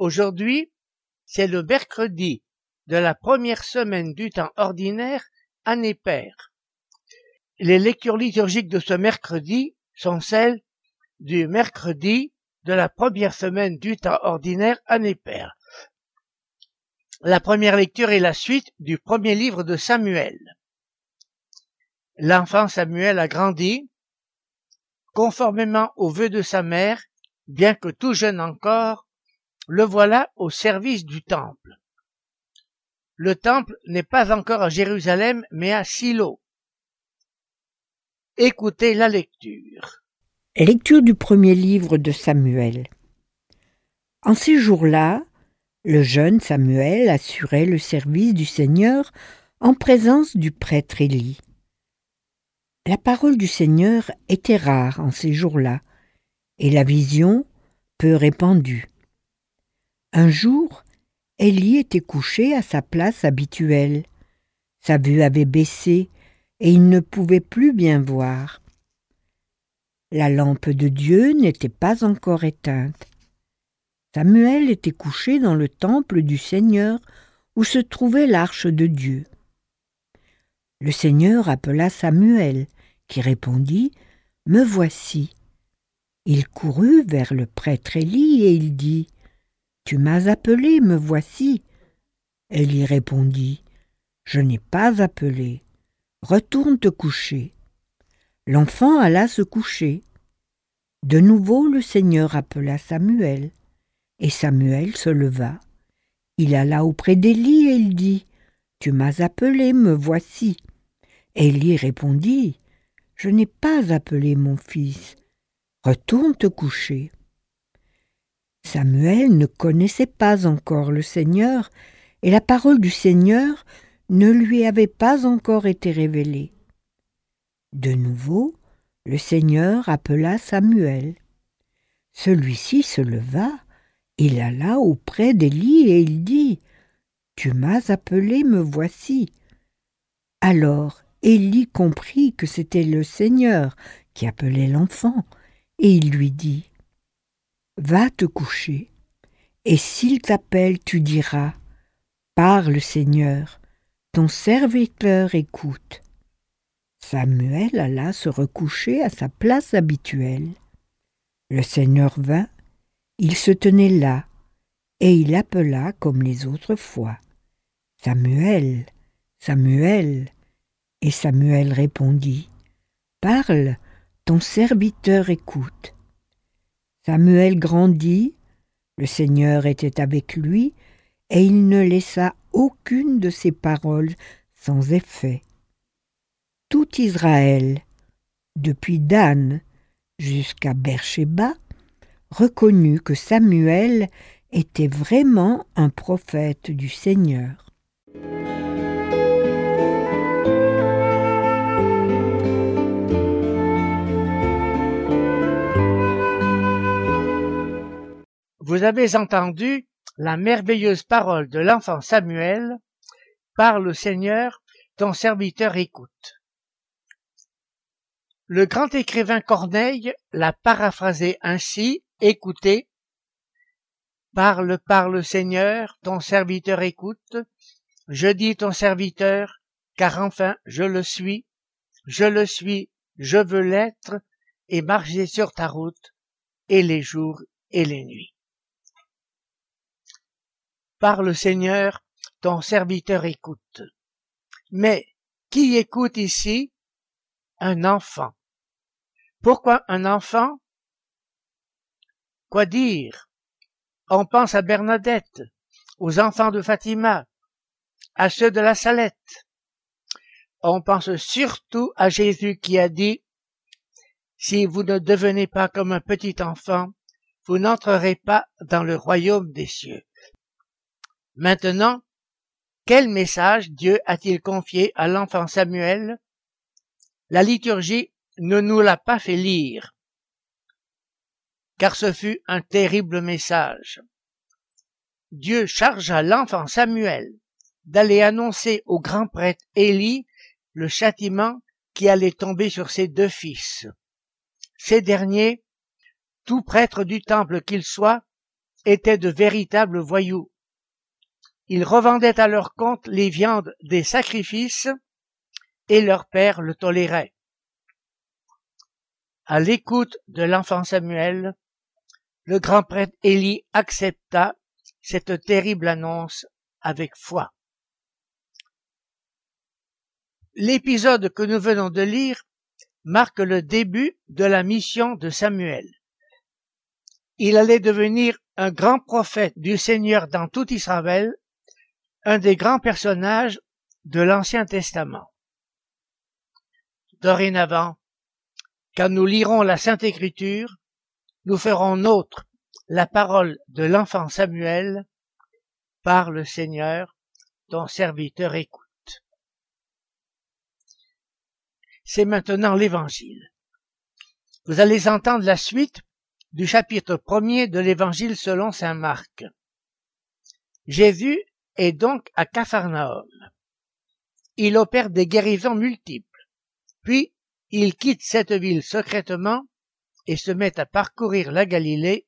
Aujourd'hui, c'est le mercredi de la première semaine du temps ordinaire, année paire. Les lectures liturgiques de ce mercredi sont celles du mercredi de la première semaine du temps ordinaire, année paire. La première lecture est la suite du premier livre de Samuel. L'enfant Samuel a grandi, conformément aux vœux de sa mère, bien que tout jeune encore, le voilà au service du temple. Le temple n'est pas encore à Jérusalem, mais à Silo. Écoutez la lecture. Lecture du premier livre de Samuel. En ces jours-là, le jeune Samuel assurait le service du Seigneur en présence du prêtre Élie. La parole du Seigneur était rare en ces jours-là, et la vision peu répandue. Un jour, Élie était couché à sa place habituelle. Sa vue avait baissé et il ne pouvait plus bien voir. La lampe de Dieu n'était pas encore éteinte. Samuel était couché dans le temple du Seigneur où se trouvait l'arche de Dieu. Le Seigneur appela Samuel, qui répondit Me voici. Il courut vers le prêtre Élie et il dit tu m'as appelé, me voici. Elle répondit. Je n'ai pas appelé. Retourne te coucher. L'enfant alla se coucher. De nouveau le Seigneur appela Samuel, et Samuel se leva. Il alla auprès d'Élie et il dit Tu m'as appelé, me voici. Élie répondit Je n'ai pas appelé mon fils. Retourne te coucher. Samuel ne connaissait pas encore le Seigneur, et la parole du Seigneur ne lui avait pas encore été révélée. De nouveau, le Seigneur appela Samuel. Celui-ci se leva, il alla auprès d'Élie et il dit Tu m'as appelé, me voici. Alors Élie comprit que c'était le Seigneur qui appelait l'enfant, et il lui dit Va te coucher, et s'il t'appelle, tu diras Parle, Seigneur, ton serviteur écoute. Samuel alla se recoucher à sa place habituelle. Le Seigneur vint, il se tenait là, et il appela comme les autres fois. Samuel, Samuel. Et Samuel répondit. Parle, ton serviteur écoute. Samuel grandit, le Seigneur était avec lui, et il ne laissa aucune de ses paroles sans effet. Tout Israël, depuis Dan jusqu'à Beersheba, reconnut que Samuel était vraiment un prophète du Seigneur. Vous avez entendu la merveilleuse parole de l'enfant Samuel par le Seigneur, ton serviteur écoute. Le grand écrivain Corneille l'a paraphrasé ainsi, écoutez, Parle, parle Seigneur, ton serviteur écoute, je dis ton serviteur, car enfin je le suis, je le suis, je veux l'être, et marcher sur ta route, et les jours et les nuits. Par le Seigneur, ton serviteur écoute. Mais qui écoute ici? Un enfant. Pourquoi un enfant? Quoi dire? On pense à Bernadette, aux enfants de Fatima, à ceux de la Salette. On pense surtout à Jésus qui a dit Si vous ne devenez pas comme un petit enfant, vous n'entrerez pas dans le royaume des cieux. Maintenant, quel message Dieu a-t-il confié à l'enfant Samuel? La liturgie ne nous l'a pas fait lire, car ce fut un terrible message. Dieu chargea l'enfant Samuel d'aller annoncer au grand prêtre Élie le châtiment qui allait tomber sur ses deux fils. Ces derniers, tout prêtre du temple qu'ils soient, étaient de véritables voyous. Ils revendaient à leur compte les viandes des sacrifices et leur père le tolérait. À l'écoute de l'enfant Samuel, le grand prêtre Élie accepta cette terrible annonce avec foi. L'épisode que nous venons de lire marque le début de la mission de Samuel. Il allait devenir un grand prophète du Seigneur dans tout Israël, un des grands personnages de l'Ancien Testament. Dorénavant, quand nous lirons la Sainte Écriture, nous ferons nôtre la parole de l'enfant Samuel par le Seigneur, ton serviteur écoute. c'est maintenant l'évangile. Vous allez entendre la suite du chapitre premier de l'évangile selon saint Marc. Jésus est donc à Capharnaüm. Il opère des guérisons multiples. Puis, il quitte cette ville secrètement et se met à parcourir la Galilée,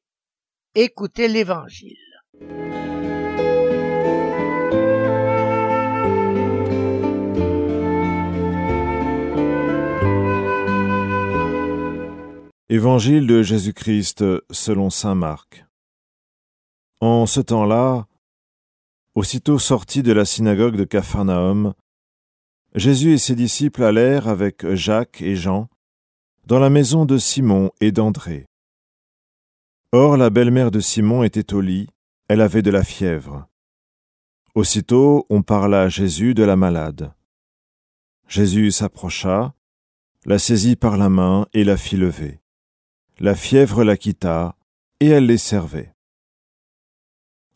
écouter l'évangile. Évangile de Jésus-Christ selon Saint Marc. En ce temps-là, aussitôt sorti de la synagogue de Capharnaüm, Jésus et ses disciples allèrent avec Jacques et Jean dans la maison de Simon et d'André. Or la belle-mère de Simon était au lit, elle avait de la fièvre. Aussitôt on parla à Jésus de la malade. Jésus s'approcha, la saisit par la main et la fit lever. La fièvre la quitta, et elle les servait.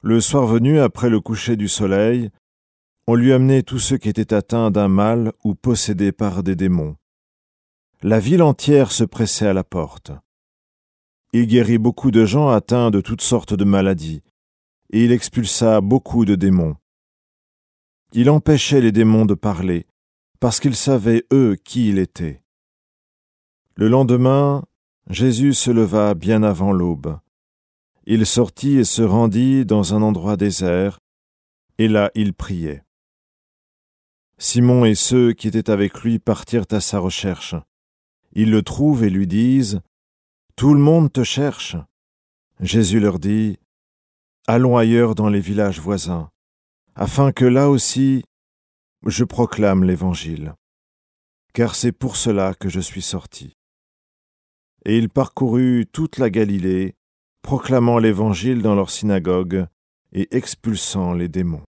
Le soir venu, après le coucher du soleil, on lui amenait tous ceux qui étaient atteints d'un mal ou possédés par des démons. La ville entière se pressait à la porte. Il guérit beaucoup de gens atteints de toutes sortes de maladies, et il expulsa beaucoup de démons. Il empêchait les démons de parler, parce qu'ils savaient, eux, qui il était. Le lendemain, Jésus se leva bien avant l'aube. Il sortit et se rendit dans un endroit désert, et là il priait. Simon et ceux qui étaient avec lui partirent à sa recherche. Ils le trouvent et lui disent Tout le monde te cherche. Jésus leur dit Allons ailleurs dans les villages voisins, afin que là aussi je proclame l'Évangile, car c'est pour cela que je suis sorti et il parcourut toute la Galilée, proclamant l'Évangile dans leur synagogue et expulsant les démons.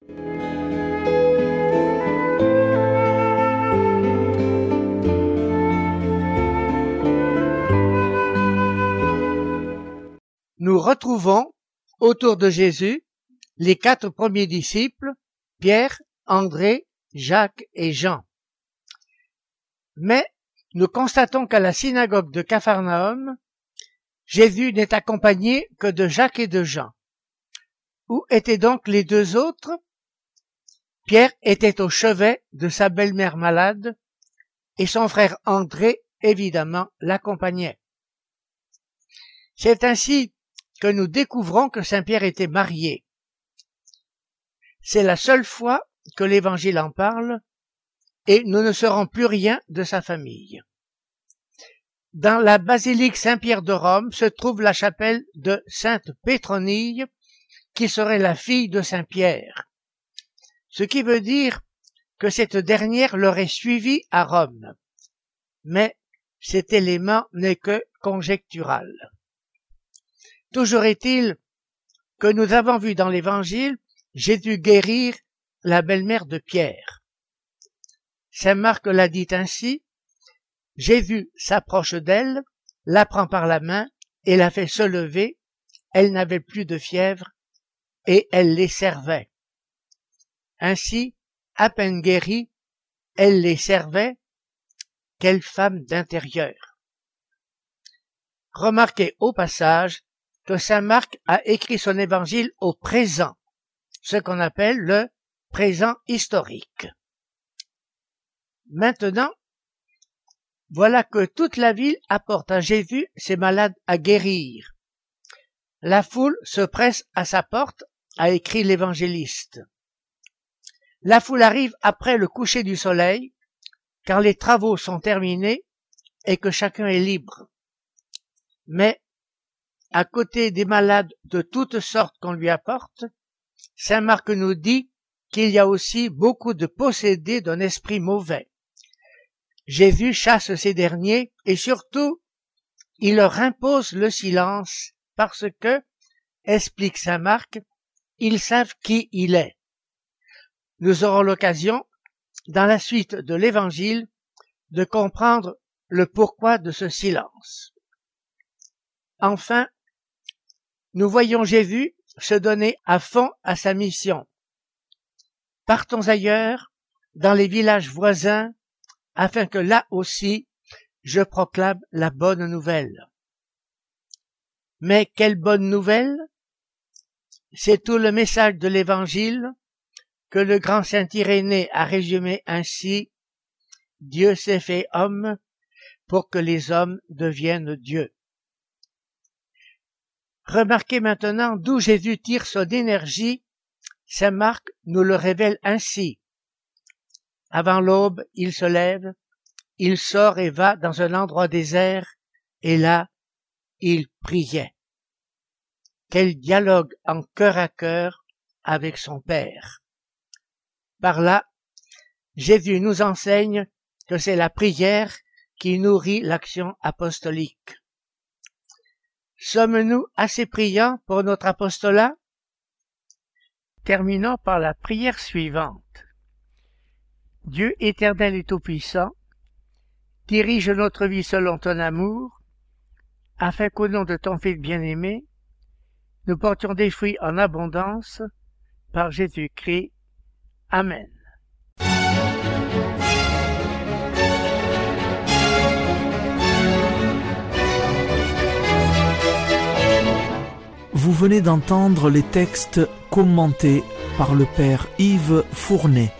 Nous retrouvons autour de Jésus les quatre premiers disciples, Pierre, André, Jacques et Jean. Mais nous constatons qu'à la synagogue de Capharnaüm, Jésus n'est accompagné que de Jacques et de Jean. Où étaient donc les deux autres? Pierre était au chevet de sa belle-mère malade et son frère André, évidemment, l'accompagnait. C'est ainsi que nous découvrons que Saint Pierre était marié. C'est la seule fois que l'Évangile en parle et nous ne saurons plus rien de sa famille. Dans la basilique Saint-Pierre de Rome se trouve la chapelle de Sainte Pétronille, qui serait la fille de Saint Pierre. Ce qui veut dire que cette dernière l'aurait suivi à Rome. Mais cet élément n'est que conjectural. Toujours est-il que nous avons vu dans l'Évangile Jésus guérir la belle-mère de Pierre. Saint Marc l'a dit ainsi, Jésus s'approche d'elle, la prend par la main et la fait se lever, elle n'avait plus de fièvre et elle les servait. Ainsi, à peine guérie, elle les servait. Quelle femme d'intérieur. Remarquez au passage que Saint Marc a écrit son évangile au présent, ce qu'on appelle le présent historique. Maintenant, voilà que toute la ville apporte à Jésus ses malades à guérir. La foule se presse à sa porte, a écrit l'évangéliste. La foule arrive après le coucher du soleil, car les travaux sont terminés et que chacun est libre. Mais, à côté des malades de toutes sortes qu'on lui apporte, Saint Marc nous dit qu'il y a aussi beaucoup de possédés d'un esprit mauvais. Jésus chasse ces derniers et surtout, il leur impose le silence parce que, explique Saint Marc, ils savent qui il est. Nous aurons l'occasion, dans la suite de l'Évangile, de comprendre le pourquoi de ce silence. Enfin, nous voyons Jésus se donner à fond à sa mission. Partons ailleurs, dans les villages voisins, afin que là aussi je proclame la bonne nouvelle. Mais quelle bonne nouvelle? C'est tout le message de l'Évangile que le grand saint Irénée a résumé ainsi Dieu s'est fait homme pour que les hommes deviennent Dieu. Remarquez maintenant d'où Jésus tire son énergie. Saint Marc nous le révèle ainsi. Avant l'aube, il se lève, il sort et va dans un endroit désert, et là, il priait. Quel dialogue en cœur à cœur avec son Père. Par là, Jésus nous enseigne que c'est la prière qui nourrit l'action apostolique. Sommes-nous assez priants pour notre apostolat? Terminons par la prière suivante. Dieu éternel et tout-puissant, dirige notre vie selon ton amour, afin qu'au nom de ton Fils bien-aimé, nous portions des fruits en abondance par Jésus-Christ. Amen. Vous venez d'entendre les textes commentés par le Père Yves Fournet.